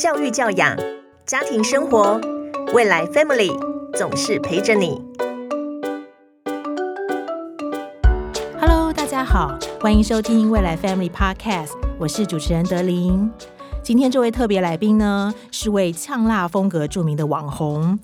教育教养、家庭生活，未来 Family 总是陪着你。Hello，大家好，欢迎收听未来 Family Podcast，我是主持人德琳。今天这位特别来宾呢，是位呛辣风格著名的网红。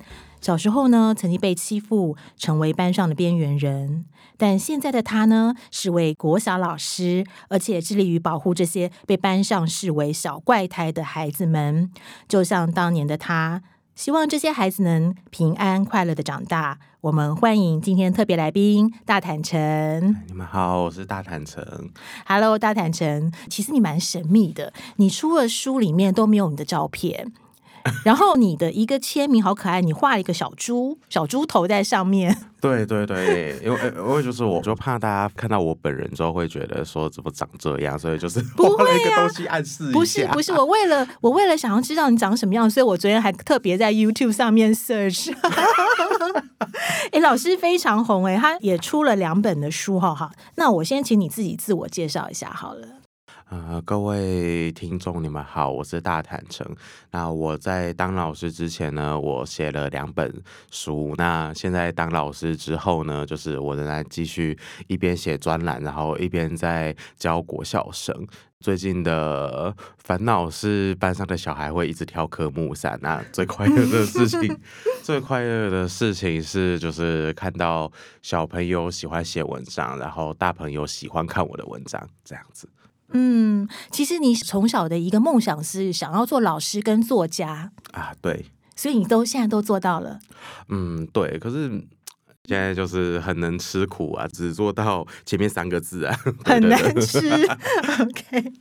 小时候呢，曾经被欺负，成为班上的边缘人。但现在的他呢，是位国小老师，而且致力于保护这些被班上视为小怪胎的孩子们。就像当年的他，希望这些孩子能平安快乐的长大。我们欢迎今天特别来宾大坦诚。你们好，我是大坦诚。Hello，大坦诚，其实你蛮神秘的，你出了书里面都没有你的照片。然后你的一个签名好可爱，你画了一个小猪，小猪头在上面。对对对，因为因为就是我就怕大家看到我本人之后会觉得说怎么长这样，所以就是不会啊画了一个东西暗示。不是不是，我为了我为了想要知道你长什么样，所以我昨天还特别在 YouTube 上面 search。哎，老师非常红哎，他也出了两本的书哈哈。那我先请你自己自我介绍一下好了。呃，各位听众，你们好，我是大坦诚。那我在当老师之前呢，我写了两本书。那现在当老师之后呢，就是我仍然继续一边写专栏，然后一边在教国校生。最近的烦恼是班上的小孩会一直挑科目三。那最快乐的事情，最快乐的事情是就是看到小朋友喜欢写文章，然后大朋友喜欢看我的文章，这样子。嗯，其实你从小的一个梦想是想要做老师跟作家，啊，对，所以你都现在都做到了。嗯，对，可是现在就是很能吃苦啊，只做到前面三个字啊，很对难吃。OK，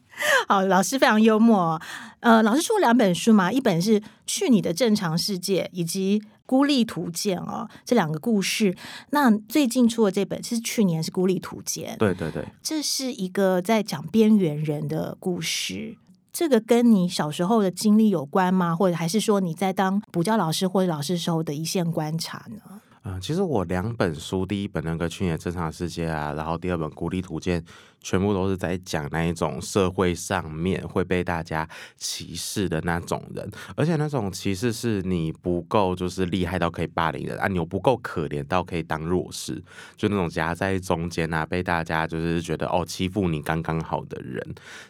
好，老师非常幽默哦。呃，老师出了两本书嘛，一本是《去你的正常世界》，以及《孤立图鉴》哦，这两个故事。那最近出的这本是去年是《孤立图鉴》，对对对，这是一个在讲边缘人的故事。这个跟你小时候的经历有关吗？或者还是说你在当补教老师或者老师时候的一线观察呢？嗯、其实我两本书，第一本那个《去年的正常世界》啊，然后第二本《孤立图鉴》，全部都是在讲那一种社会上面会被大家歧视的那种人，而且那种歧视是你不够就是厉害到可以霸凌人啊，你又不够可怜到可以当弱势，就那种夹在中间啊，被大家就是觉得哦欺负你刚刚好的人。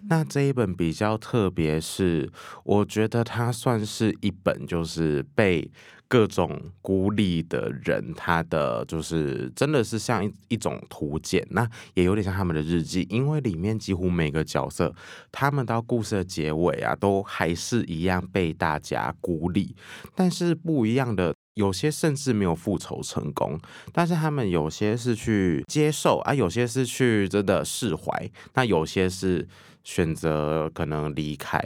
那这一本比较特别，是我觉得它算是一本就是被。各种孤立的人，他的就是真的是像一一种图鉴，那也有点像他们的日记，因为里面几乎每个角色，他们到故事的结尾啊，都还是一样被大家孤立，但是不一样的。有些甚至没有复仇成功，但是他们有些是去接受啊，有些是去真的释怀，那有些是选择可能离开。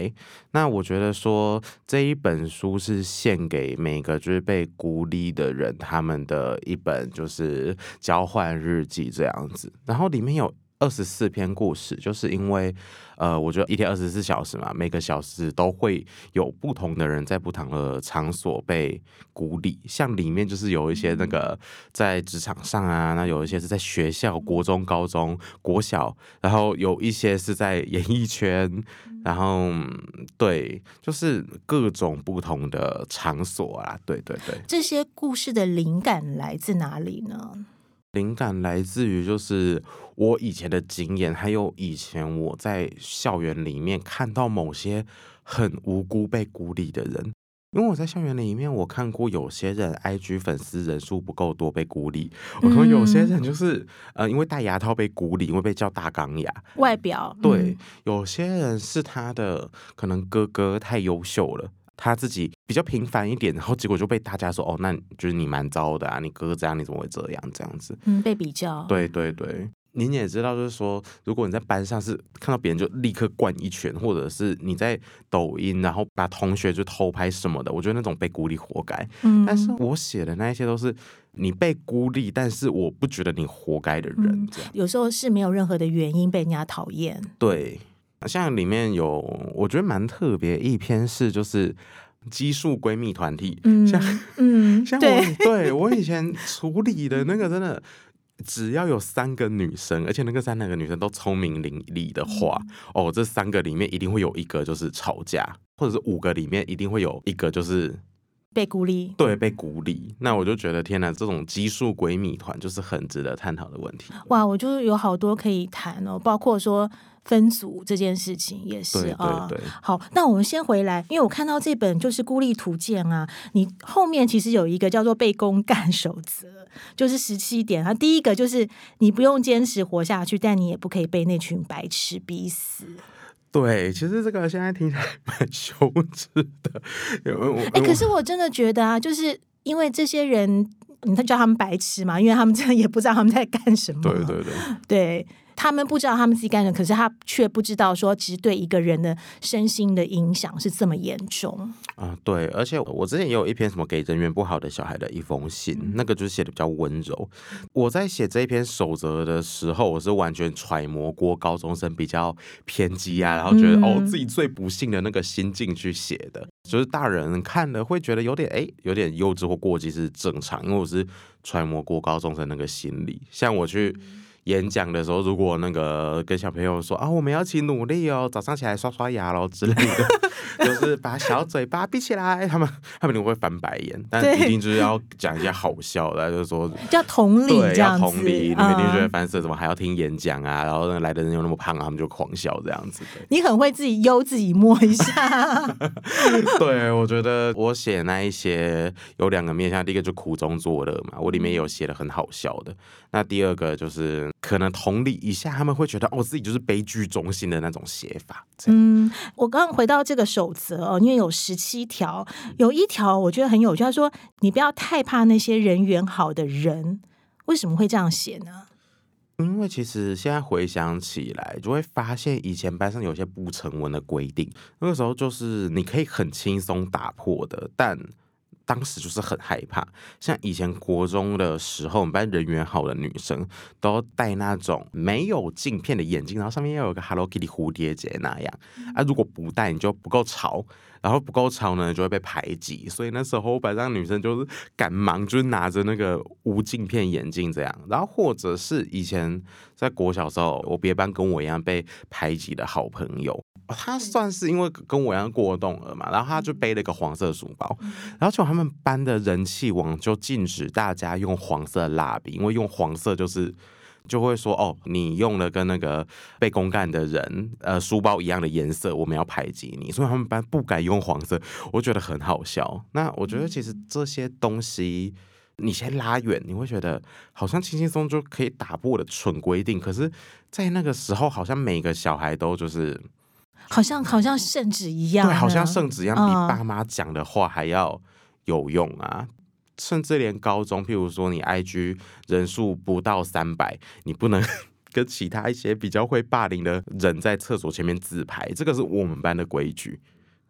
那我觉得说这一本书是献给每个就是被孤立的人，他们的一本就是交换日记这样子。然后里面有二十四篇故事，就是因为呃，我觉得一天二十四小时嘛，每个小时都会有不同的人在不同的场所被鼓励。像里面就是有一些那个在职场上啊，那有一些是在学校、国中、高中、国小，然后有一些是在演艺圈，然后嗯对，就是各种不同的场所啊，对对对。这些故事的灵感来自哪里呢？灵感来自于就是我以前的经验，还有以前我在校园里面看到某些很无辜被孤立的人。因为我在校园里面，我看过有些人 IG 粉丝人数不够多被孤立，我说有些人就是呃因为戴牙套被孤立，因为被叫大钢牙。外表对嗯，有些人是他的可能哥哥太优秀了。他自己比较平凡一点，然后结果就被大家说哦，那就是你蛮糟的啊，你哥哥这样，你怎么会这样？这样子，嗯被比较，对对对，您也知道，就是说，如果你在班上是看到别人就立刻灌一拳，或者是你在抖音然后把同学就偷拍什么的，我觉得那种被孤立活该。嗯但是我写的那一些都是你被孤立，但是我不觉得你活该的人，嗯这样。有时候是没有任何的原因被人家讨厌。对，像里面有我觉得蛮特别一篇是就是激素闺蜜团体，嗯像嗯，像我对，对我以前处理的那个真的。只要有三个女生，而且那个三个女生都聪明伶俐的话，嗯哦，这三个里面一定会有一个就是吵架。或者是五个里面一定会有一个就是被孤立。对被孤立。那我就觉得天哪，这种激素鬼米团就是很值得探讨的问题。哇，我就有好多可以谈哦，包括说分组这件事情也是对啊。对对，好，那我们先回来，因为我看到这本就是《孤立图鉴》啊，你后面其实有一个叫做“被公干守则”，就是十七点啊。第一个就是你不用坚持活下去，但你也不可以被那群白痴逼死。对，其实这个现在听起来蛮羞耻的，因为我哎、可是我真的觉得啊，就是因为这些人，你叫他们白痴嘛，因为他们真的也不知道他们在干什么。对对对，对他们不知道他们自己干什么，可是他却不知道说，其实对一个人的身心的影响是这么严重。啊，对，而且我之前也有一篇什么给人缘不好的小孩的一封信，那个就是写的比较温柔。我在写这一篇守则的时候，我是完全揣摩过高中生比较偏激啊，然后觉得、哦嗯自己最不幸的那个心境去写的，就是大人看了会觉得有点哎有点幼稚或过激是正常，因为我是揣摩过高中生那个心理。像我去。演讲的时候，如果那个跟小朋友说啊，我们要一起努力哦，早上起来刷刷牙喽之类的，就是把小嘴巴闭起来，他们他们一定会翻白眼，但一定就是要讲一些好笑的，就是说。叫同理对，要这样子，同理，你们一定觉得嗯烦死了，怎么还要听演讲啊？然后那来的人又那么胖啊，他们就狂笑这样子。你很会自己悠自己摸一下，对，我觉得我写那一些有两个面向，第一个就苦中作乐嘛，我里面有写的很好笑的。那第二个就是可能同理一下，他们会觉得哦自己就是悲剧中心的那种写法。嗯，我刚刚回到这个守则哦，因为有十七条，有一条我觉得很有趣，他说你不要太怕那些人缘好的人，为什么会这样写呢？因为其实现在回想起来，就会发现以前班上有些不成文的规定，那个时候就是你可以很轻松打破的，但当时就是很害怕。像以前国中的时候，我们班人缘好的女生都戴那种没有镜片的眼镜，然后上面要有个 Hello Kitty 蝴蝶结那样。啊，如果不戴，你就不够潮。然后不够潮呢，就会被排挤，所以那时候班上女生就是赶忙就是拿着那个无镜片眼镜这样，然后或者是以前在国小时候，我别班跟我一样被排挤的好朋友，他算是因为跟我一样过动了嘛，然后他就背了一个黄色书包，然后就他们班的人气王就禁止大家用黄色蜡笔，因为用黄色就是。就会说哦，你用了跟那个被公干的人呃书包一样的颜色，我们要排挤你，所以他们班不敢用黄色，我觉得很好笑。那我觉得其实这些东西。你先拉远，你会觉得好像轻轻松就可以打破的蠢规定，可是，在那个时候，好像每个小孩都就是好像好像圣旨一样呢，对，好像圣旨一样，比嗯爸妈讲的话还要有用啊。甚至连高中，譬如说你 IG 人数不到三百，你不能 跟其他一些比较会霸凌的人在厕所前面自拍，这个是我们班的规矩。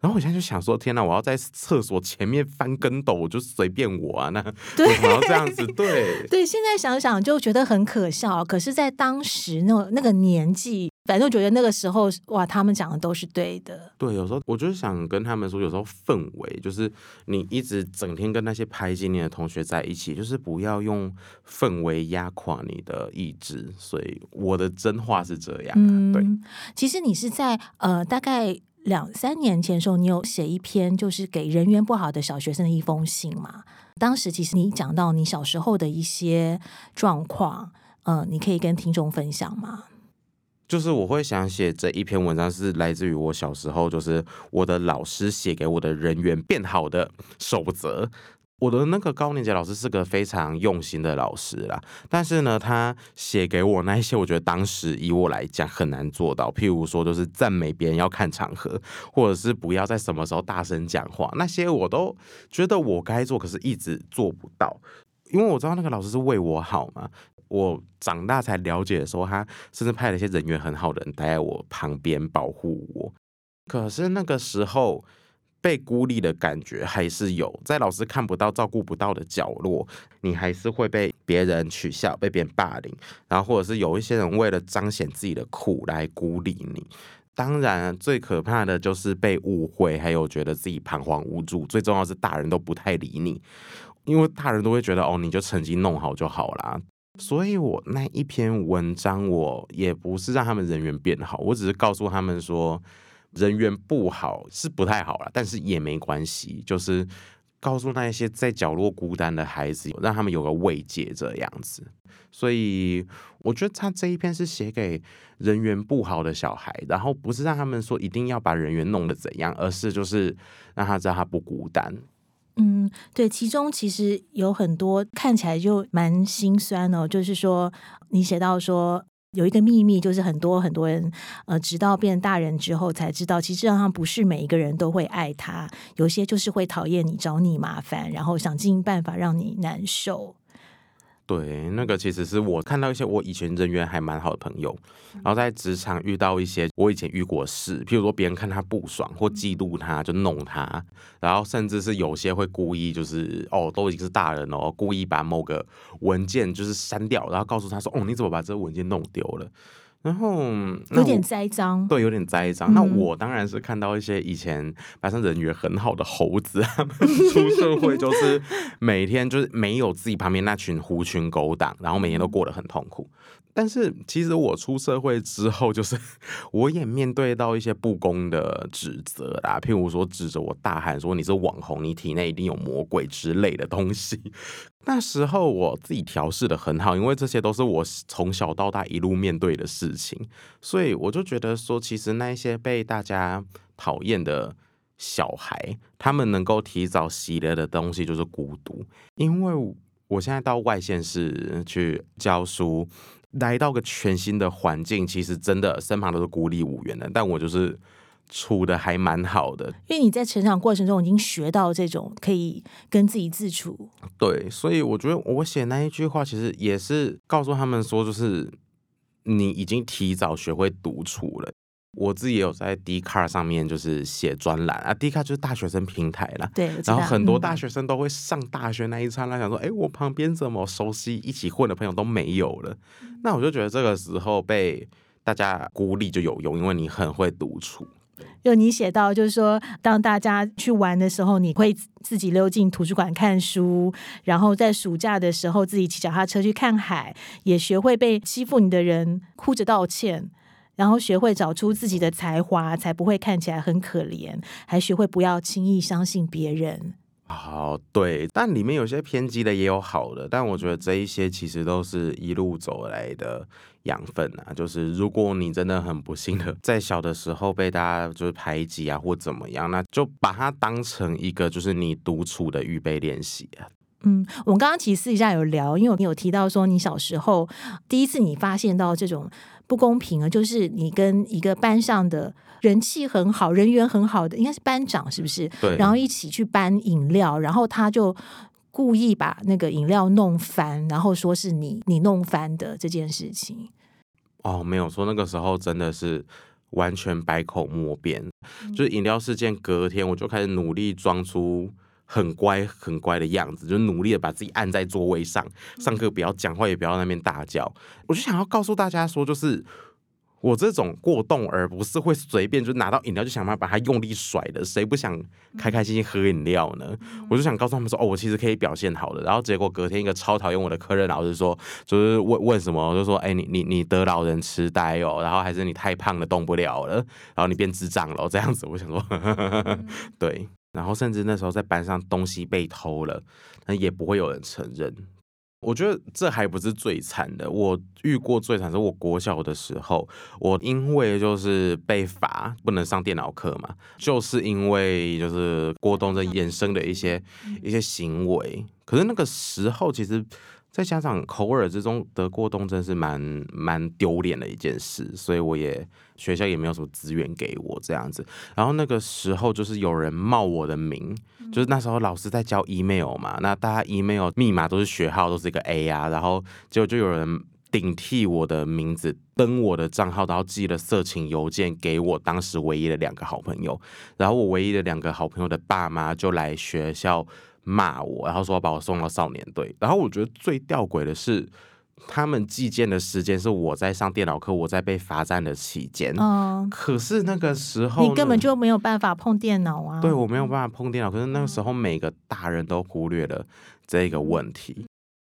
然后我现在就想说，天哪！我要在厕所前面翻跟斗，我就随便我啊，那对为什么要这样子？对，对，现在想想就觉得很可笑，可是，在当时那那个年纪，反正觉得那个时候，哇，他们讲的都是对的。对，有时候我就是想跟他们说，有时候氛围就是你一直整天跟那些排挤你的同学在一起，就是不要用氛围压垮你的意志。所以我的真话是这样、啊，对。嗯，其实你是在呃大概两三年前的时候，你有写一篇就是给人缘不好的小学生的一封信嘛？当时其实你讲到你小时候的一些状况，嗯，你可以跟听众分享吗？就是我会想写这一篇文章，是来自于我小时候，就是我的老师写给我的人缘变好的守则。我的那个高年级老师是个非常用心的老师啦，但是呢，他写给我那一些，我觉得当时以我来讲很难做到。譬如说，就是赞美别人要看场合，或者是不要在什么时候大声讲话，那些我都觉得我该做，可是一直做不到。因为我知道那个老师是为我好嘛，我长大才了解的时候，他甚至派了一些人缘很好的人待在我旁边保护我。可是那个时候被孤立的感觉还是有，在老师看不到、照顾不到的角落，你还是会被别人取笑、被别人霸凌，然后或者是有一些人为了彰显自己的苦来孤立你。当然，最可怕的就是被误会，还有觉得自己彷徨无助。最重要是大人都不太理你，因为大人都会觉得哦，你就成绩弄好就好啦。所以我那一篇文章，我也不是让他们人缘变好，我只是告诉他们说，人缘不好是不太好了，但是也没关系，就是告诉那一些在角落孤单的孩子，让他们有个慰藉这样子。所以我觉得他这一篇是写给人缘不好的小孩，然后不是让他们说一定要把人缘弄得怎样，而是就是让他知道他不孤单。嗯，对，其中其实有很多看起来就蛮心酸哦，就是说你写到说。有一个秘密，就是很多很多人，呃，直到变大人之后才知道，其实上不是每一个人都会爱他，有些就是会讨厌你，找你麻烦，然后想尽办法让你难受。对，那个其实是我看到一些我以前人缘还蛮好的朋友，然后在职场遇到一些我以前遇过事，譬如说别人看他不爽或嫉妒他，就弄他，然后甚至是有些会故意就是哦，都已经是大人了，故意把某个文件就是删掉，然后告诉他说哦，你怎么把这个文件弄丢了？然后有点栽赃，对，有点栽赃。那我当然是看到一些以前班上人缘很好的猴子，他们出社会就 是每天就是没有自己旁边那群狐群狗党，然后每天都过得很痛苦。但是其实我出社会之后，就是 我也面对到一些不公的指责啦，譬如说指着我大喊说你是网红，你体内一定有魔鬼之类的东西。那时候我自己调试的很好，因为这些都是我从小到大一路面对的事情，所以我就觉得说，其实那一些被大家讨厌的小孩，他们能够提早习得的东西就是孤独，因为我现在到外县市去教书。来到个全新的环境，其实真的身旁都是孤立无援的，但我就是处的还蛮好的，因为你在成长过程中已经学到这种可以跟自己自处。对，所以我觉得我写那一句话，其实也是告诉他们说，就是你已经提早学会独处了。我自己也有在 d c a r 上面就是写专栏啊 d c a r 就是大学生平台啦。对，然后很多大学生都会上大学那一刹那想说，哎，我旁边怎么熟悉一起混的朋友都没有了？那我就觉得这个时候被大家孤立就有用，因为你很会独处。就你写到，就是说，当大家去玩的时候，你会自己溜进图书馆看书，然后在暑假的时候自己骑脚踏车去看海，也学会被欺负你的人哭着道歉。然后学会找出自己的才华，才不会看起来很可怜。还学会不要轻易相信别人。哦，对，但里面有些偏激的，也有好的。但我觉得这一些其实都是一路走来的养分啊。就是如果你真的很不幸的在小的时候被大家就是排挤啊，或怎么样，那就把它当成一个就是你独处的预备练习啊。嗯，我们刚刚其实私底下有聊，因为你有提到说你小时候第一次你发现到这种。不公平啊！就是你跟一个班上的人气很好、人缘很好的，应该是班长，是不是？对。然后一起去搬饮料，然后他就故意把那个饮料弄翻，然后说是你你弄翻的这件事情。哦，没有说那个时候真的是完全百口莫辩，就是饮料事件。隔天我就开始努力装出。很乖很乖的样子，就努力的把自己按在座位上，上课不要讲话，也不要那边大叫。我就想要告诉大家说，就是我这种过动而不是会随便就拿到饮料就想办法把它用力甩的，谁不想开开心心喝饮料呢？我就想告诉他们说，哦，我其实可以表现好的。然后结果隔天一个超讨厌我的客人老师说，就是问问什么，就说，哎，你你你得老人痴呆哦，然后还是你太胖了动不了了，然后你变智障了这样子。我想说，对。然后甚至那时候在班上东西被偷了，那也不会有人承认。我觉得这还不是最惨的，我遇过最惨是我国小的时候，我因为就是被罚不能上电脑课嘛，就是因为就是郭东的衍生的一些一些行为。可是那个时候其实。再加上口耳之中得过冬真是蛮蛮丢脸的一件事，所以我也学校也没有什么资源给我这样子。然后那个时候就是有人冒我的名，就是那时候老师在教 email 嘛，那大家 email 密码都是学号都是一个 A 啊，然后结果就有人顶替我的名字登我的账号，然后寄了色情邮件给我当时唯一的两个好朋友，然后我唯一的两个好朋友的爸妈就来学校。骂我，然后说要把我送到少年队。然后我觉得最吊诡的是，他们寄件的时间是我在上电脑课，我在被罚站的期间。嗯，可是那个时候你根本就没有办法碰电脑啊。对，我没有办法碰电脑。可是那个时候每个大人都忽略了这个问题。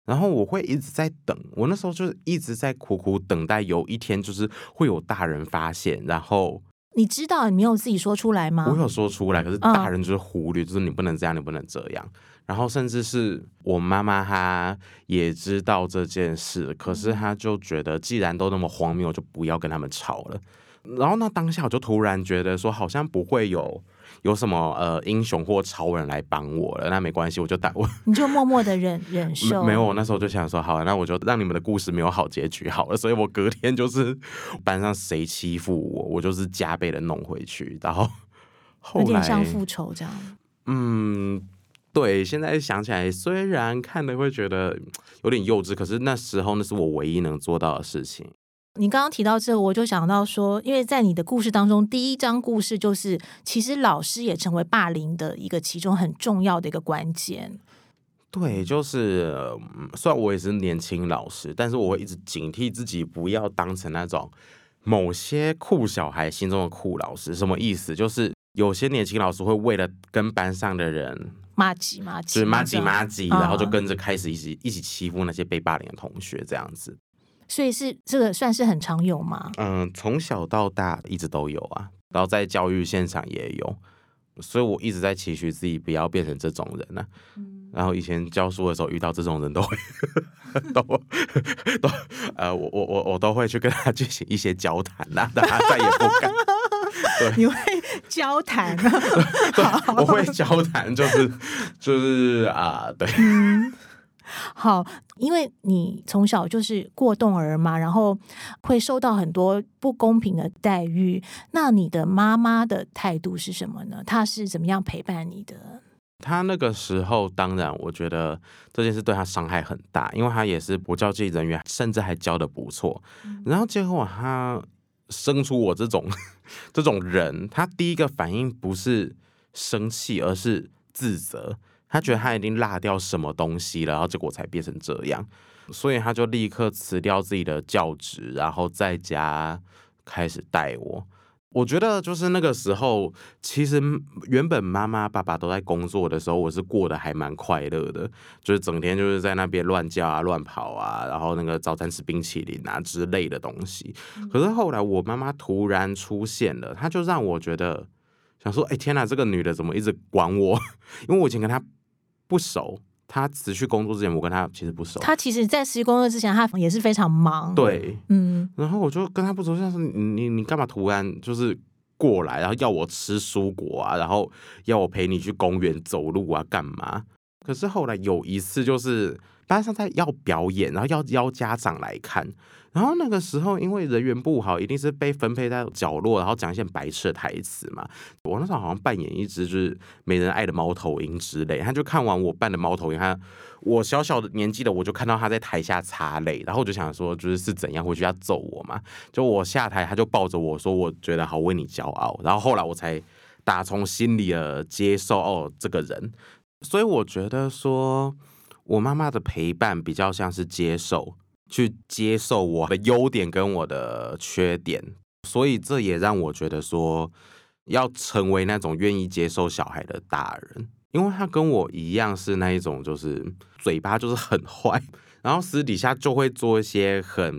然后我会一直在等，我那时候就是一直在苦苦等待，有一天就是会有大人发现，然后你知道你没有自己说出来吗？我有说出来，可是大人就是忽略，就是你不能这样，你不能这样。然后甚至是我妈妈，她也知道这件事，可是她就觉得既然都那么荒谬，就不要跟他们吵了。然后那当下我就突然觉得说，好像不会有有什么呃英雄或超人来帮我了。那没关系，我就打我，你就默默的忍忍受。没有，我那时候就想说，好，那我就让你们的故事没有好结局好了。所以我隔天就是班上谁欺负我，我就是加倍的弄回去。然后后 来有点像复仇这样。嗯。对，现在想起来，虽然看的会觉得有点幼稚，可是那时候那是我唯一能做到的事情。你刚刚提到这，我就想到说，因为在你的故事当中，第一章故事就是，其实老师也成为霸凌的一个其中很重要的一个关键。对，就是虽然我也是年轻老师，但是我会一直警惕自己，不要当成那种某些酷小孩心中的酷老师。什么意思？就是有些年轻老师会为了跟班上的人。骂几骂几，就是骂几骂几，然后就跟着开始一起一起欺负那些被霸凌的同学，这样子。所以是这个算是很常有吗？嗯，从小到大一直都有啊，然后在教育现场也有，所以我一直在期许自己不要变成这种人呢。然后以前教书的时候遇到这种人都会 都都呃，我我我我都会去跟他进行一些交谈呐，但他再也不敢。你会交谈？我会交谈，就是就是啊，对。好，因为你从小就是过动儿嘛，然后会受到很多不公平的待遇。那你的妈妈的态度是什么呢？她是怎么样陪伴你的？她那个时候，当然我觉得这件事对她伤害很大，因为她也是不教技人员，甚至还教的不错。然后结果她。生出我这种这种人，他第一个反应不是生气，而是自责。他觉得他已经落掉什么东西了，然后结果才变成这样，所以他就立刻辞掉自己的教职，然后在家开始带我。我觉得就是那个时候，其实原本妈妈爸爸都在工作的时候，我是过得还蛮快乐的，就是整天就是在那边乱叫啊、乱跑啊，然后那个早餐吃冰淇淋啊之类的东西。可是后来我妈妈突然出现了，她就让我觉得想说：“哎，天哪，这个女的怎么一直管我？”因为我以前跟她不熟。他辞去工作之前，我跟他其实不熟。他其实，在辞去工作之前，他也是非常忙。对，嗯。然后我就跟他不熟，像是你你你干嘛突然就是过来，然后要我吃蔬果啊，然后要我陪你去公园走路啊，干嘛？可是后来有一次，就是班上在要表演，然后要邀家长来看。然后那个时候，因为人缘不好，一定是被分配在角落，然后讲一些白痴的台词嘛。我那时候好像扮演一只就是没人爱的猫头鹰之类。他就看完我扮的猫头鹰，他我小小的年纪的我就看到他在台下擦泪，然后我就想说，就是是怎样回去要揍我嘛？就我下台，他就抱着我说，我觉得好为你骄傲。然后后来我才打从心里的接受哦这个人。所以我觉得说我妈妈的陪伴比较像是接受。去接受我的优点跟我的缺点，所以这也让我觉得说，要成为那种愿意接受小孩的大人，因为他跟我一样是那一种，就是嘴巴就是很坏。然后私底下就会做一些很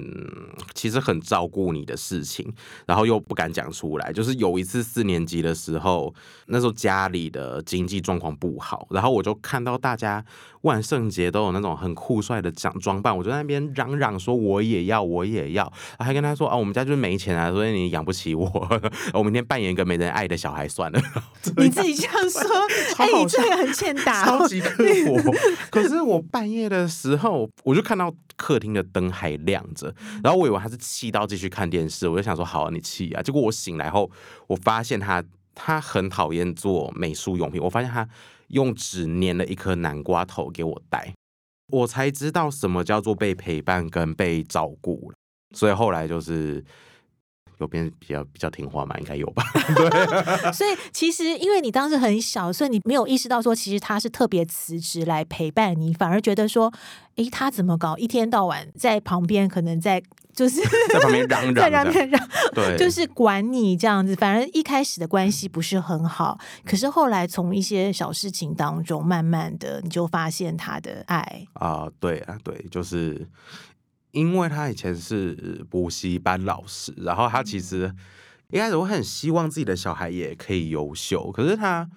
其实很照顾你的事情，然后又不敢讲出来。就是有一次四年级的时候，那时候家里的经济状况不好，然后我就看到大家万圣节都有那种很酷帅的装装扮，我就在那边嚷嚷说我也要，我也要，还跟他说啊，我们家就是没钱啊，所以你养不起我，我明天扮演一个没人爱的小孩算了。你自己这样 说，哎，你这个很欠打，超级刻薄。可是我半夜的时候。我我就看到客厅的灯还亮着，然后我以为他是气到继续看电视，我就想说好，你气啊！结果我醒来后，我发现他他很讨厌做美术用品，我发现他用纸粘了一颗南瓜头给我戴，我才知道什么叫做被陪伴跟被照顾。所以后来就是。有变比较比较听话嘛？应该有吧。对，所以其实因为你当时很小，所以你没有意识到说，其实他是特别辞职来陪伴你，反而觉得说，哎，他怎么搞？一天到晚在旁边，可能在就是在旁边嚷 嚷，在旁边嚷，对，就是管你这样子。反而一开始的关系不是很好，可是后来从一些小事情当中，慢慢的你就发现他的爱啊，对啊，对，就是。因为他以前是补习班老师，然后他其实一开始我很希望自己的小孩也可以优秀，可是他，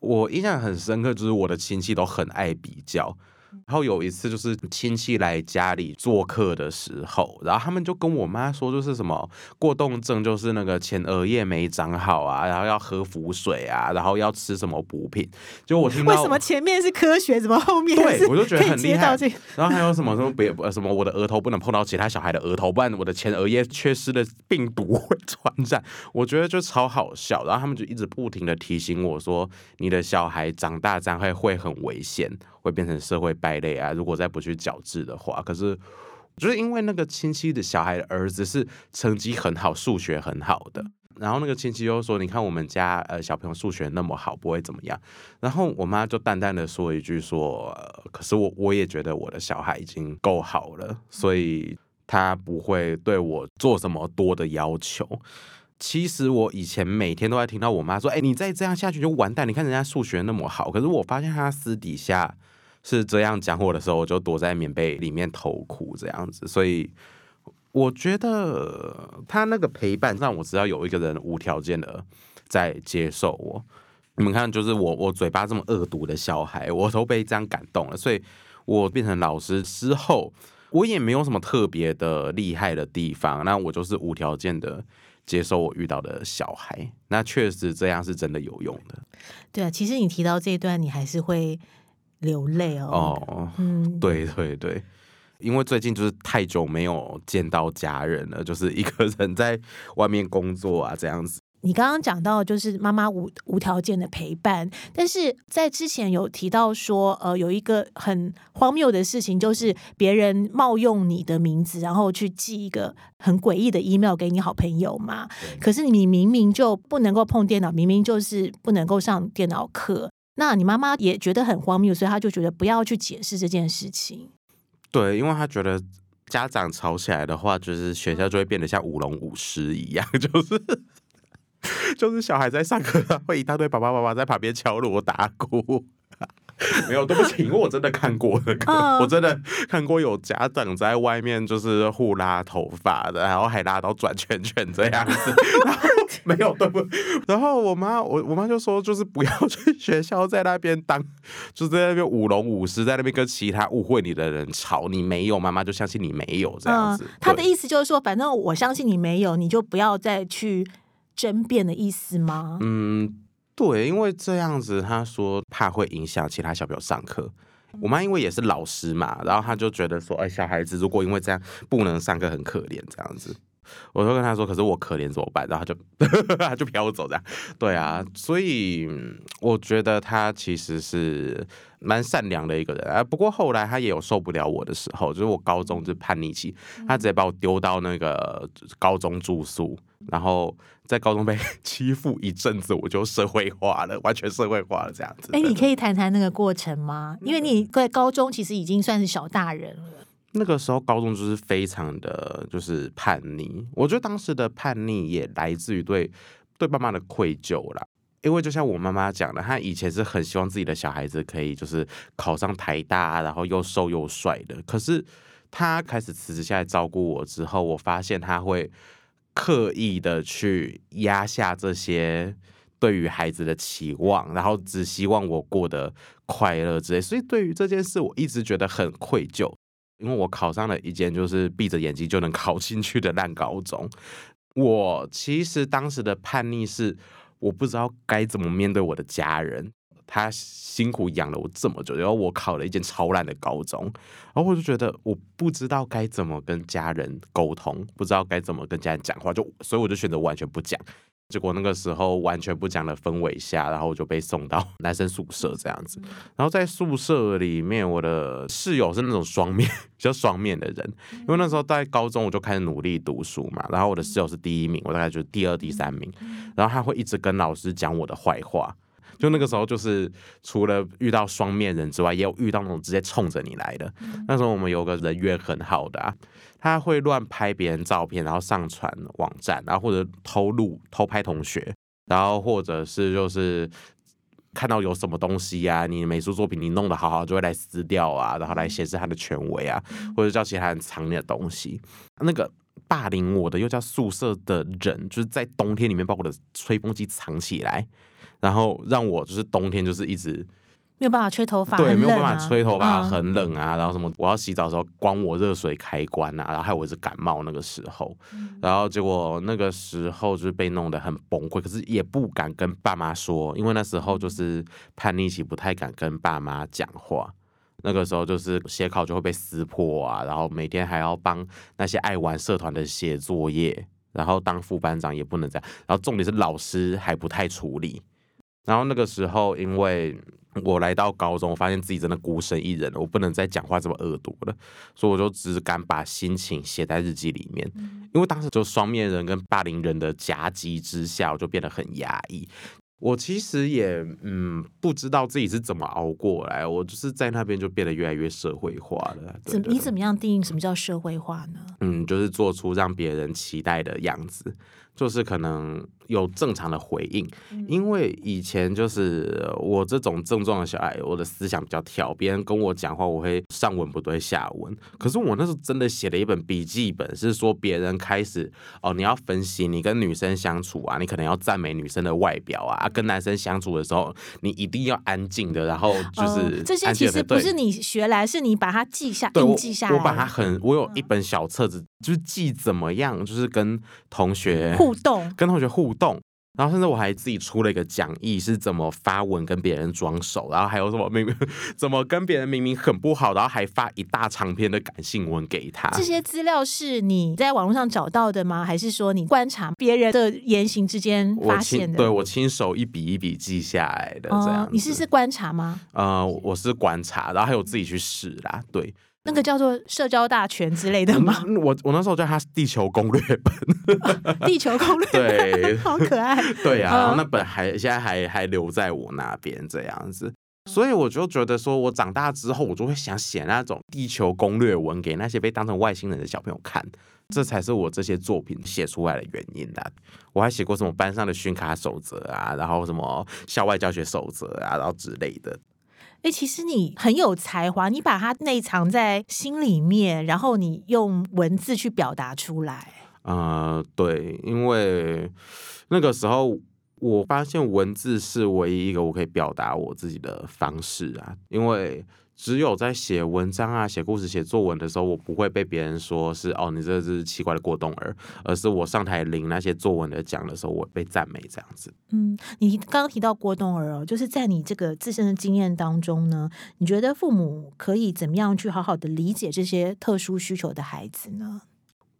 我印象很深刻，就是我的亲戚都很爱比较。然后有一次就是亲戚来家里做客的时候，然后他们就跟我妈说，就是什么过动症，就是那个前额叶没长好啊，然后要喝浮水啊，然后要吃什么补品。就我听到为什么前面是科学，怎么后面对我就觉得很厉害？然后还有什么什么别呃什么我的额头不能碰到其他小孩的额头，不然我的前额叶缺失的病毒会传染。我觉得就超好笑。然后他们就一直不停的提醒我说，你的小孩长大这样会会很危险，会变成社会败类啊！如果再不去矫治的话，可是。就是因为那个亲戚的小孩的儿子是成绩很好，数学很好的，然后那个亲戚又说：“你看我们家呃小朋友数学那么好，不会怎么样。”然后我妈就淡淡的说一句说：“呃可是我我也觉得我的小孩已经够好了，所以他不会对我做什么多的要求。”其实我以前每天都在听到我妈说：“哎、你再这样下去就完蛋！你看人家数学那么好。”可是我发现她私底下是这样讲我的时候，我就躲在棉被里面偷哭这样子。所以我觉得他那个陪伴让我知道有一个人无条件的在接受我。你们看，就是我我嘴巴这么恶毒的小孩，我都被这样感动了，所以我变成老师之后，我也没有什么特别的厉害的地方，那我就是无条件的接受我遇到的小孩，那确实这样是真的有用的对啊，其实你提到这一段，你还是会流泪哦。哦。嗯，对对对，因为最近就是太久没有见到家人了，就是一个人在外面工作啊，这样子。你刚刚讲到就是妈妈无无条件的陪伴，但是在之前有提到说，呃，有一个很荒谬的事情，就是别人冒用你的名字，然后去寄一个很诡异的 email 给你好朋友嘛。可是你明明就不能够碰电脑，明明就是不能够上电脑课，那你妈妈也觉得很荒谬，所以她就觉得不要去解释这件事情。对，因为他觉得家长吵起来的话，就是学校就会变得像舞龙舞狮一样，就是。就是小孩在上课，会一大堆爸爸妈妈在旁边敲锣打鼓。没有，对不起，因为我真的看过那个，嗯我真的看过有家长在外面就是互拉头发的，然后还拉到转圈圈这样子。然后没有，对不？然后我妈，我我妈就说，就是不要去学校在那边当，就是在那边舞龙舞狮，在那边跟其他误会你的人吵。你没有，妈妈就相信你没有这样子。对他的意思就是说，反正我相信你没有，你就不要再去争辩的意思吗？嗯，对，因为这样子，他说怕会影响其他小朋友上课。我妈因为也是老师嘛，然后她就觉得说，哎，小孩子如果因为这样不能上课，很可怜这样子。我就跟他说，可是我可怜怎么办？然后他就 她就飘走这样。对啊，所以嗯我觉得他其实是蛮善良的一个人啊。不过后来他也有受不了我的时候，就是我高中就叛逆期，他直接把我丢到那个高中住宿，然后在高中被 欺负一阵子，我就社会化了，完全社会化了这样子。哎，你可以谈谈那个过程吗？因为你在高中其实已经算是小大人了。那个时候高中就是非常的就是叛逆，我觉得当时的叛逆也来自于对对爸妈的愧疚啦。因为就像我妈妈讲的，她以前是很希望自己的小孩子可以就是考上台大，然后又瘦又帅的。可是她开始辞职下来照顾我之后，我发现她会刻意的去压下这些对于孩子的期望，然后只希望我过得快乐之类。所以对于这件事，我一直觉得很愧疚。因为我考上了一间就是闭着眼睛就能考进去的烂高中，我其实当时的叛逆是我不知道该怎么面对我的家人，他辛苦养了我这么久，然后我考了一间超烂的高中，然后我就觉得我不知道该怎么跟家人沟通，不知道该怎么跟家人讲话，就所以我就选择完全不讲。结果那个时候完全不讲的氛围下，然后我就被送到 男生宿舍这样子。然后在宿舍里面，我的室友是那种双面 比较双面的人，因为那时候在高中我就开始努力读书嘛，然后我的室友是第一名，我大概就是第二、第三名，然后他会一直跟老师讲我的坏话。就那个时候，就是除了遇到双面人之外，也有遇到那种直接冲着你来的。那时候我们有个人缘很好的啊，他会乱拍别人照片，然后上传网站，然后或者偷录、偷拍同学，然后或者是就是看到有什么东西啊，你美术作品你弄得好好，就会来撕掉啊，然后来显示他的权威啊，或者叫其他人藏你的东西。那个霸凌我的又叫宿舍的人，就是在冬天里面把我的吹风机藏起来，然后让我就是冬天就是一直没有办法吹头发，对，很没有办法吹头发，嗯。很冷啊，然后什么我要洗澡的时候关我热水开关啊，然后害我一直感冒那个时候，嗯。然后结果那个时候就是被弄得很崩溃，可是也不敢跟爸妈说，因为那时候就是叛逆期，不太敢跟爸妈讲话。那个时候就是写考就会被撕破啊，然后每天还要帮那些爱玩社团的写作业，然后当副班长也不能这样，然后重点是老师还不太处理，然后那个时候因为我来到高中，我发现自己真的孤身一人了，我不能再讲话这么恶毒了，所以我就只敢把心情写在日记里面。因为当时就双面人跟霸凌人的夹击之下，我就变得很压抑。我其实也嗯不知道自己是怎么熬过来，我就是在那边就变得越来越社会化了。怎你怎么样定义什么叫社会化呢？嗯，就是做出让别人期待的样子，就是可能有正常的回应。因为以前就是我这种症状的小孩，我的思想比较跳，别人跟我讲话，我会上文不对下文。可是我那时候真的写了一本笔记本，是说别人开始哦，你要分析你跟女生相处啊，你可能要赞美女生的外表啊，跟男生相处的时候，你一定要安静的，然后就是、哦这些其实不是你学来，是你把它记下、对，印记下来。我把它很，我有一本小册子，就是记怎么样，就是跟同学 互动，跟同学互动。然后甚至我还自己出了一个讲义，是怎么发文跟别人装熟，然后还有什么明明 怎么跟别人明明很不好，然后还发一大长篇的感性文给他。这些资料是你在网络上找到的吗？还是说你观察别人的言行之间发现的？亲对我亲手一笔一笔记下来的，这样、，哦你是是观察吗？呃，我是观察，然后还有自己去试啦，对。那个叫做社交大全之类的吗？嗯我我那时候叫它《地球攻略本》，地球攻略，对 好可爱。对啊，然后嗯那本还现在还还留在我那边这样子，所以我就觉得说，我长大之后，我就会想写那种地球攻略文给那些被当成外星人的小朋友看，这才是我这些作品写出来的原因啦。我还写过什么班上的训卡守则啊，然后什么校外教学守则啊，然后之类的。哎、其实你很有才华，你把它内藏在心里面，然后你用文字去表达出来。呃，对，因为那个时候我发现文字是唯一一个我可以表达我自己的方式啊，因为只有在写文章啊、写故事、写作文的时候，我不会被别人说是哦，你这是奇怪的过动儿，而是我上台领那些作文的奖的时候，我被赞美这样子。嗯，你刚刚提到过冬儿哦，就是在你这个自身的经验当中呢，你觉得父母可以怎么样去好好的理解这些特殊需求的孩子呢？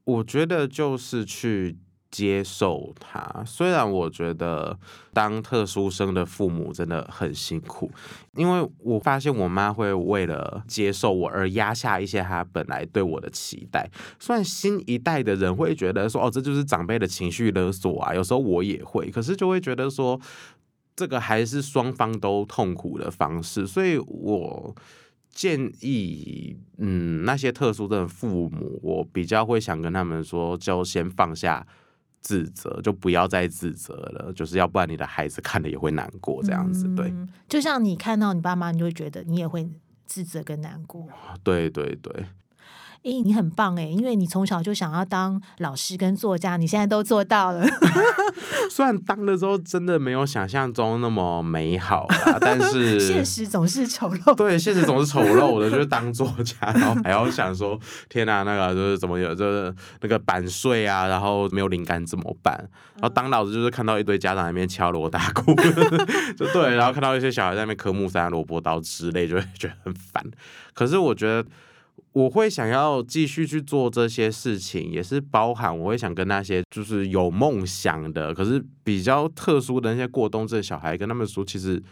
我觉得就是去接受他。虽然我觉得当特殊生的父母真的很辛苦，因为我发现我妈会为了接受我而压下一些她本来对我的期待。虽然新一代的人会觉得说，哦，这就是长辈的情绪勒索啊，有时候我也会，可是就会觉得说。这个还是双方都痛苦的方式，所以我建议，嗯，那些特殊的父母，我比较会想跟他们说，就先放下自责，就不要再自责了，就是要不然你的孩子看了也会难过，这样子，对，嗯，就像你看到你爸妈，你就会觉得你也会自责跟难过。对对对，诶，你很棒诶，因为你从小就想要当老师跟作家，你现在都做到了。虽然当的时候真的没有想象中那么美好啦，但是 现实总是丑陋。对，现实总是丑陋的，就是当作家，然后还要想说，天哪、那个就是怎么有就是那个版税啊，然后没有灵感怎么办？然后当老师就是看到一堆家长在那边敲锣打鼓，就对，然后看到一些小孩在那边磕木山、萝卜刀之类，就会觉得很烦。可是我觉得。我会想要继续去做这些事情，也是包含我会想跟那些就是有梦想的，可是比较特殊的那些过冬症小孩，跟他们说，其实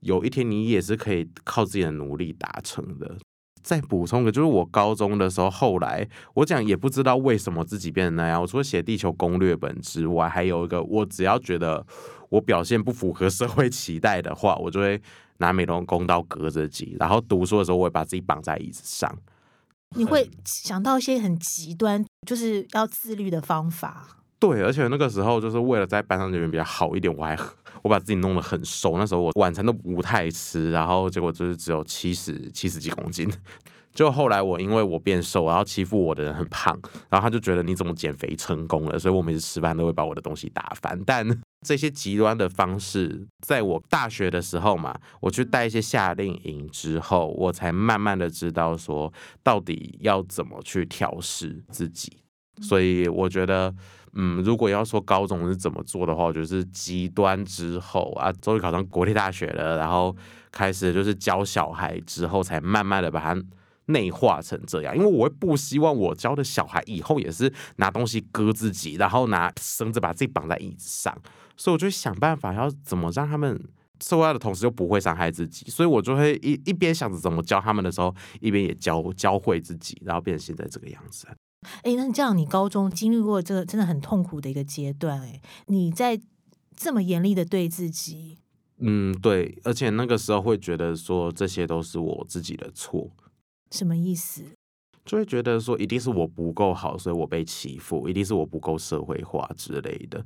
有一天你也是可以靠自己的努力达成的。再补充个，就是我高中的时候，后来我讲也不知道为什么自己变成那样。我除了写地球攻略本之外，还有一个，我只要觉得我表现不符合社会期待的话，我就会拿美容弓刀隔着己，然后读书的时候，我会把自己绑在椅子上。你会想到一些很极端，就是要自律的方法。对，而且那个时候就是为了在班上人缘比较好一点，我还我把自己弄得很瘦。那时候我晚餐都不太吃，然后结果就是只有七十七十几公斤。就后来我因为我变瘦，然后欺负我的人很胖，然后他就觉得你怎么减肥成功了，所以我每次吃饭都会把我的东西打翻。但这些极端的方式，在我大学的时候嘛，我去带一些夏令营之后，我才慢慢的知道说，到底要怎么去调试自己。所以我觉得，嗯，如果要说高中是怎么做的话，我觉得是极端之后啊，终于考上国立大学了，然后开始就是教小孩之后，才慢慢的把它内化成这样。因为我会不希望我教的小孩以后也是拿东西割自己，然后拿绳子把自己绑在椅子上，所以我就想办法要怎么让他们受害的同时又不会伤害自己，所以我就会一一边想着怎么教他们的时候，一边也教教会自己，然后变成现在这个样子。哎，那你这样，你高中经历过这个真的很痛苦的一个阶段，哎，你在这么严厉的对自己，嗯，对，而且那个时候会觉得说这些都是我自己的错，什么意思？就会觉得说一定是我不够好，所以我被欺负，一定是我不够社会化之类的，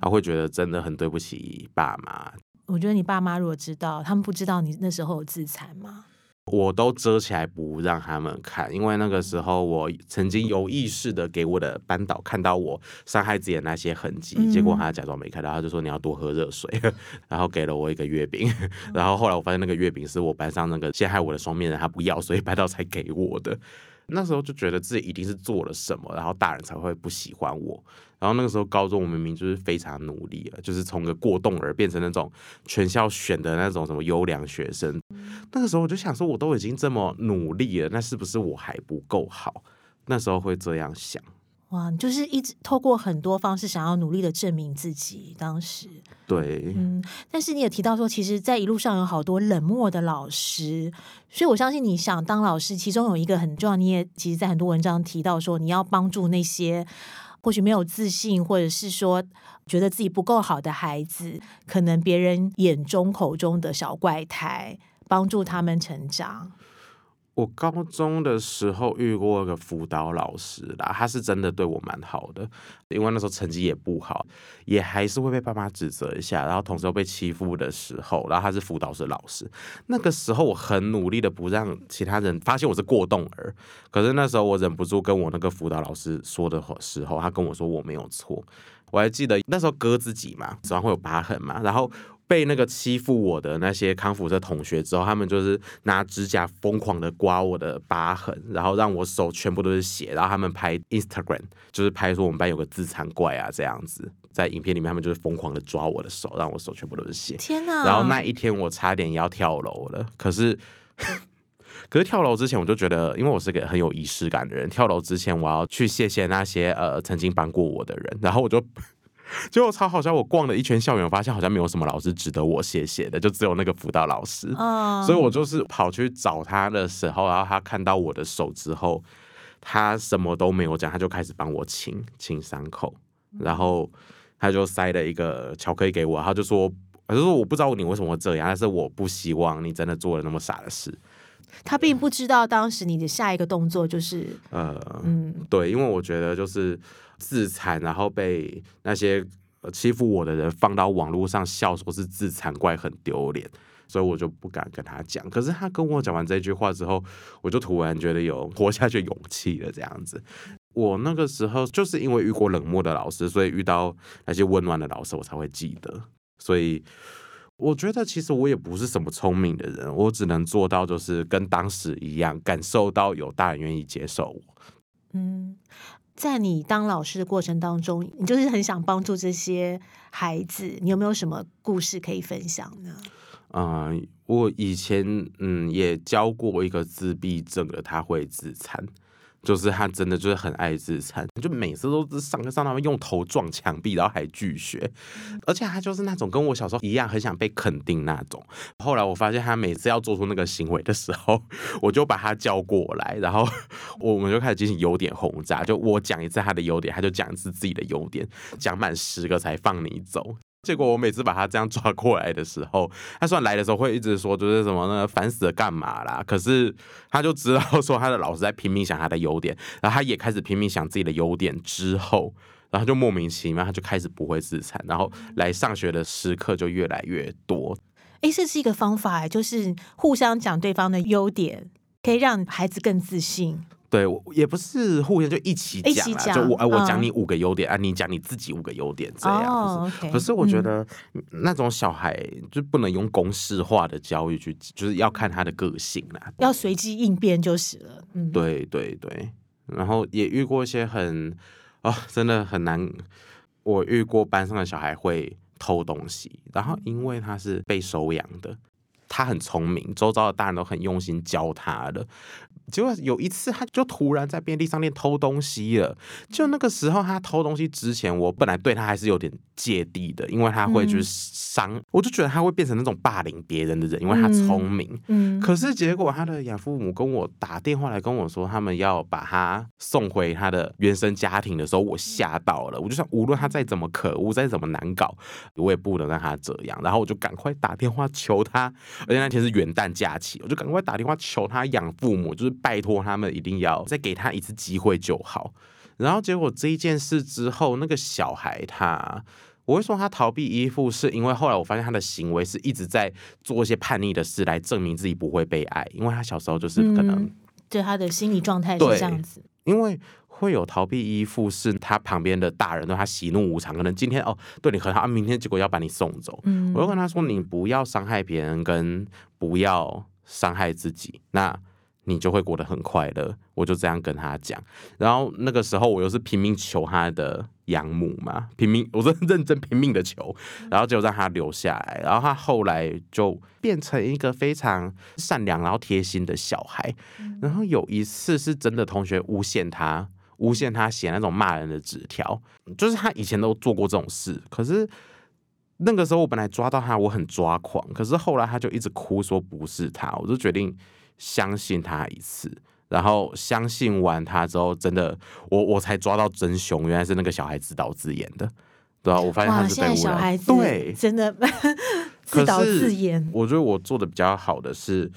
然后会觉得真的很对不起爸妈。我觉得你爸妈如果知道，他们不知道你那时候有自残吗？我都遮起来不让他们看，因为那个时候我曾经有意识的给我的班导看到我伤害自己的那些痕迹，结果他假装没看到，他就说你要多喝热水，然后给了我一个月饼，然后后来我发现那个月饼是我班上那个陷害我的双面人他不要，所以班导才给我的。那时候就觉得自己一定是做了什么，然后大人才会不喜欢我。然后那个时候高中我明明就是非常努力了，就是从个过动儿变成那种全校选的那种什么优良学生。那个时候我就想说，我都已经这么努力了，那是不是我还不够好？那时候会这样想。哇，你就是一直透过很多方式想要努力的证明自己。当时，对，嗯，但是你也提到说，其实，在一路上有好多冷漠的老师，所以我相信你想当老师，其中有一个很重要，你也其实，在很多文章提到说，你要帮助那些或许没有自信，或者是说觉得自己不够好的孩子，可能别人眼中口中的小怪胎，帮助他们成长。我高中的时候遇过一个辅导老师啦，他是真的对我蛮好的，因为那时候成绩也不好，也还是会被爸妈指责一下，然后同时又被欺负的时候，然后他是辅导室老师，那个时候我很努力的不让其他人发现我是过动儿，可是那时候我忍不住跟我那个辅导老师说的时候，他跟我说我没有错，我还记得那时候割自己嘛，手上会有疤痕嘛，然后。被那个欺负我的那些康复社同学之后，他们就是拿指甲疯狂的刮我的疤痕，然后让我手全部都是血，然后他们拍 Instagram，就是拍说我们班有个自残怪啊这样子，在影片里面他们就是疯狂的抓我的手，让我手全部都是血。天哪！然后那一天我差点要跳楼了，可是可是跳楼之前我就觉得，因为我是个很有仪式感的人，跳楼之前我要去谢谢那些呃曾经帮过我的人，然后我就。结果超好笑，我逛了一圈校园，发现好像没有什么老师值得我谢谢的，就只有那个辅导老师。所以我就是跑去找他的时候，然后他看到我的手之后，他什么都没有讲，他就开始帮我清清伤口，然后他就塞了一个巧克力给我，他就说，他就说我不知道你为什么会这样，但是我不希望你真的做了那么傻的事。他并不知道当时你的下一个动作就是呃，嗯，对，因为我觉得就是自残，然后被那些欺负我的人放到网络上笑，说是自残怪，很丢脸，所以我就不敢跟他讲。可是他跟我讲完这句话之后，我就突然觉得有 活下去勇气了。这样子，我那个时候就是因为遇过冷漠的老师，所以遇到那些温暖的老师，我才会记得。所以。我觉得其实我也不是什么聪明的人，我只能做到就是跟当时一样，感受到有大人愿意接受我。嗯，在你当老师的过程当中，你就是很想帮助这些孩子，你有没有什么故事可以分享呢？啊，我以前嗯也教过一个自闭症的，他会自残。就是他真的就是很爱自残，就每次都是上课上到用头撞墙壁，然后还拒学，而且他就是那种跟我小时候一样很想被肯定那种。后来我发现他每次要做出那个行为的时候，我就把他叫过来，然后我们就开始进行优点轰炸，就我讲一次他的优点，他就讲一次自己的优点，讲满十个才放你走。结果我每次把他这样抓过来的时候，他虽然来的时候会一直说就是什么那个烦死了干嘛啦，可是他就知道说他的老师在拼命想他的优点，然后他也开始拼命想自己的优点之后，然后就莫名其妙他就开始不会自残，然后来上学的时刻就越来越多。哎，这是一个方法，就是互相讲对方的优点。可以让孩子更自信。对，我也不是互相就一起一起讲啦，讲就我哎，我嗯讲你五个优点，啊，你讲你自己五个优点这样子。可是我觉嗯得那种小孩就不能用公式化的教育去，就是要看他的个性啦。要随机应变就是了。嗯，对对对，然后也遇过一些很啊、真的很难。我遇过班上的小孩会偷东西，然后因为他是被收养的，他很聪明，周遭的大人都很用心教他的。结果有一次，他就突然在便利商店偷东西了。就那个时候，他偷东西之前，我本来对他还是有点芥蒂的，因为他会就是伤，我就觉得他会变成那种霸凌别人的人，因为他聪明。嗯，可是结果他的养父母跟我打电话来跟我说，他们要把他送回他的原生家庭的时候，我吓到了。我就想，无论他再怎么可恶，再怎么难搞，我也不能让他这样。然后我就赶快打电话求他，而且那天是元旦假期，我就赶快打电话求他养父母，就是拜托他们一定要再给他一次机会就好。然后结果这一件事之后，那个小孩他。我会说他逃避依附，是因为后来我发现他的行为是一直在做一些叛逆的事来证明自己不会被爱，因为他小时候就是可能、嗯对他的心理状态是对这样子。因为会有逃避依附，是他旁边的大人对他喜怒无常，可能今天哦对你很好，啊明天结果要把你送走。嗯我就跟他说，你不要伤害别人，跟不要伤害自己，那你就会过得很快乐。我就这样跟他讲。然后那个时候我又是拼命求他的养母嘛，拼命，我是认真拼命的求，然后就让他留下来。然后他后来就变成一个非常善良然后贴心的小孩。然后有一次是真的同学诬陷他。诬陷他写那种骂人的纸条，就是他以前都做过这种事，可是那个时候我本来抓到他，我很抓狂，可是后来他就一直哭说不是他，我就决定相信他一次。然后相信完他之后，真的我 我才抓到真凶，原来是那个小孩自导自演的，对啊，我发现哇，他是现在被污染，小孩子对，真的自导可是自演。我觉得我做的比较好的是，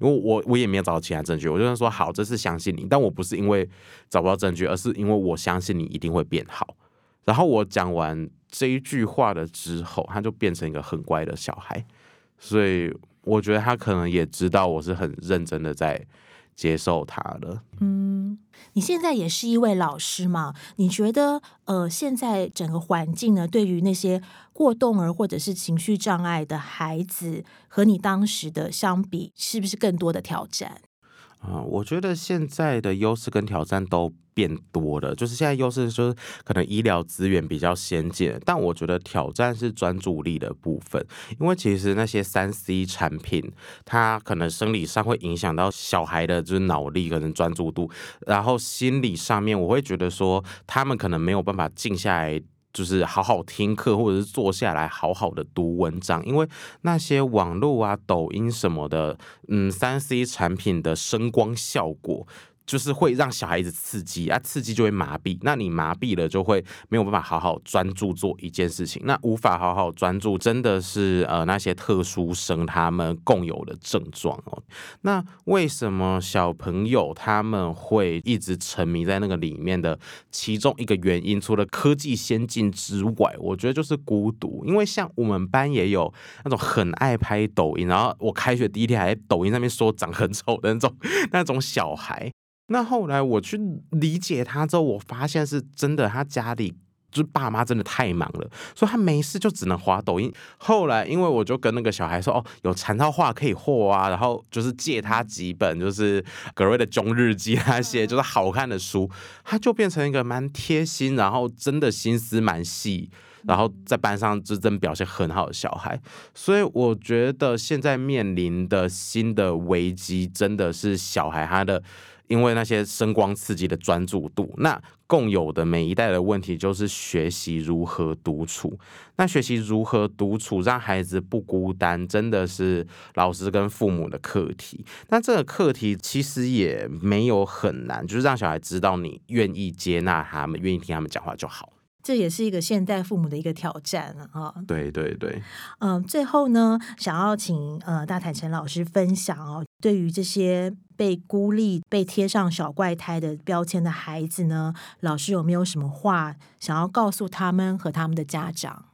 因为我我也没有找到其他证据，我就是说好，这是相信你，但我不是因为找不到证据，而是因为我相信你一定会变好。然后我讲完这一句话的之后，他就变成一个很乖的小孩，所以我觉得他可能也知道我是很认真的在接受他了。嗯，你现在也是一位老师嘛？你觉得呃，现在整个环境呢，对于那些过动儿或者是情绪障碍的孩子，和你当时的相比，是不是更多的挑战？啊、我觉得现在的优势跟挑战都变多了。就是现在优势就是可能医疗资源比较先进，但我觉得挑战是专注力的部分。因为其实那些三 C 产品，它可能生理上会影响到小孩的就是脑力，可能专注度，然后心理上面，我会觉得说他们可能没有办法静下来。就是好好听课，或者是坐下来好好的读文章，因为那些网络啊、抖音什么的，嗯，三 C 产品的声光效果。就是会让小孩子刺激啊，刺激就会麻痹，那你麻痹了就会没有办法好好专注做一件事情，那无法好好专注，真的是呃那些特殊生他们共有的症状哦。那为什么小朋友他们会一直沉迷在那个里面的其中一个原因，除了科技先进之外，我觉得就是孤独。因为像我们班也有那种很爱拍抖音，然后我开学第一天还在抖音上面说长很丑的那种 那种小孩。那后来我去理解他之后，我发现是真的，他家里就是爸妈真的太忙了，所以他没事就只能滑抖音。后来因为我就跟那个小孩说，哦，有缠套画可以画啊，然后就是借他几本就是格瑞的《中日记》那些就是好看的书，他就变成一个蛮贴心，然后真的心思蛮细。然后在班上就真表现很好的小孩，所以我觉得现在面临的新的危机真的是小孩他的，因为那些声光刺激的专注度，那共有的每一代的问题就是学习如何独处。那学习如何独处，让孩子不孤单，真的是老师跟父母的课题。那这个课题其实也没有很难，就是让小孩知道你愿意接纳他们，愿意听他们讲话就好。这也是一个现代父母的一个挑战啊。对对对。嗯，最后呢，想要请呃大坦诚老师分享哦，对于这些被孤立、被贴上小怪胎的标签的孩子呢，老师有没有什么话想要告诉他们和他们的家长？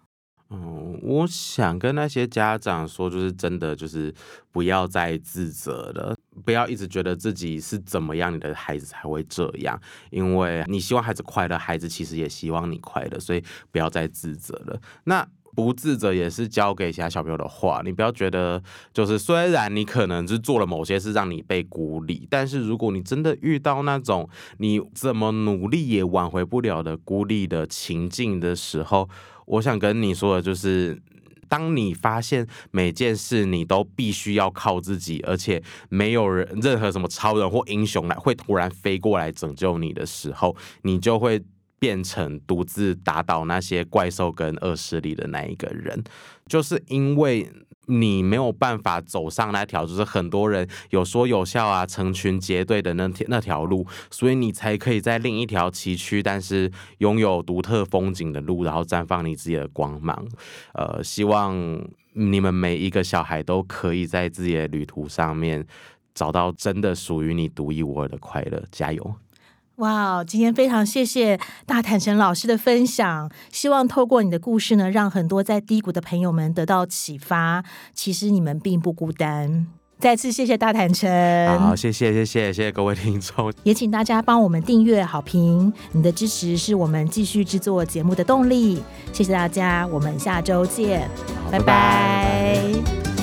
嗯，我想跟那些家长说，就是真的，就是不要再自责了，不要一直觉得自己是怎么样，你的孩子才会这样。因为你希望孩子快乐，孩子其实也希望你快乐，所以不要再自责了。那不自责也是教给其他小朋友的话，你不要觉得，就是虽然你可能是做了某些事让你被孤立，但是如果你真的遇到那种你怎么努力也挽回不了的孤立的情境的时候，我想跟你说的就是，当你发现每件事你都必须要靠自己，而且没有人任何什么超人或英雄来会突然飞过来拯救你的时候，你就会变成独自打倒那些怪兽跟恶势力的那一个人，就是因为。你没有办法走上那条，就是很多人有说有笑啊，成群结队的那那条路，所以你才可以在另一条崎岖但是拥有独特风景的路，然后绽放你自己的光芒。呃，希望你们每一个小孩都可以在自己的旅途上面找到真的属于你独一无二的快乐，加油！哇，今天非常谢谢大坦诚老师的分享，希望透过你的故事呢，让很多在低谷的朋友们得到启发。其实你们并不孤单。再次谢谢大坦诚，好，谢谢谢谢谢谢各位听众，也请大家帮我们订阅好评，你的支持是我们继续制作节目的动力。谢谢大家，我们下周见，拜拜。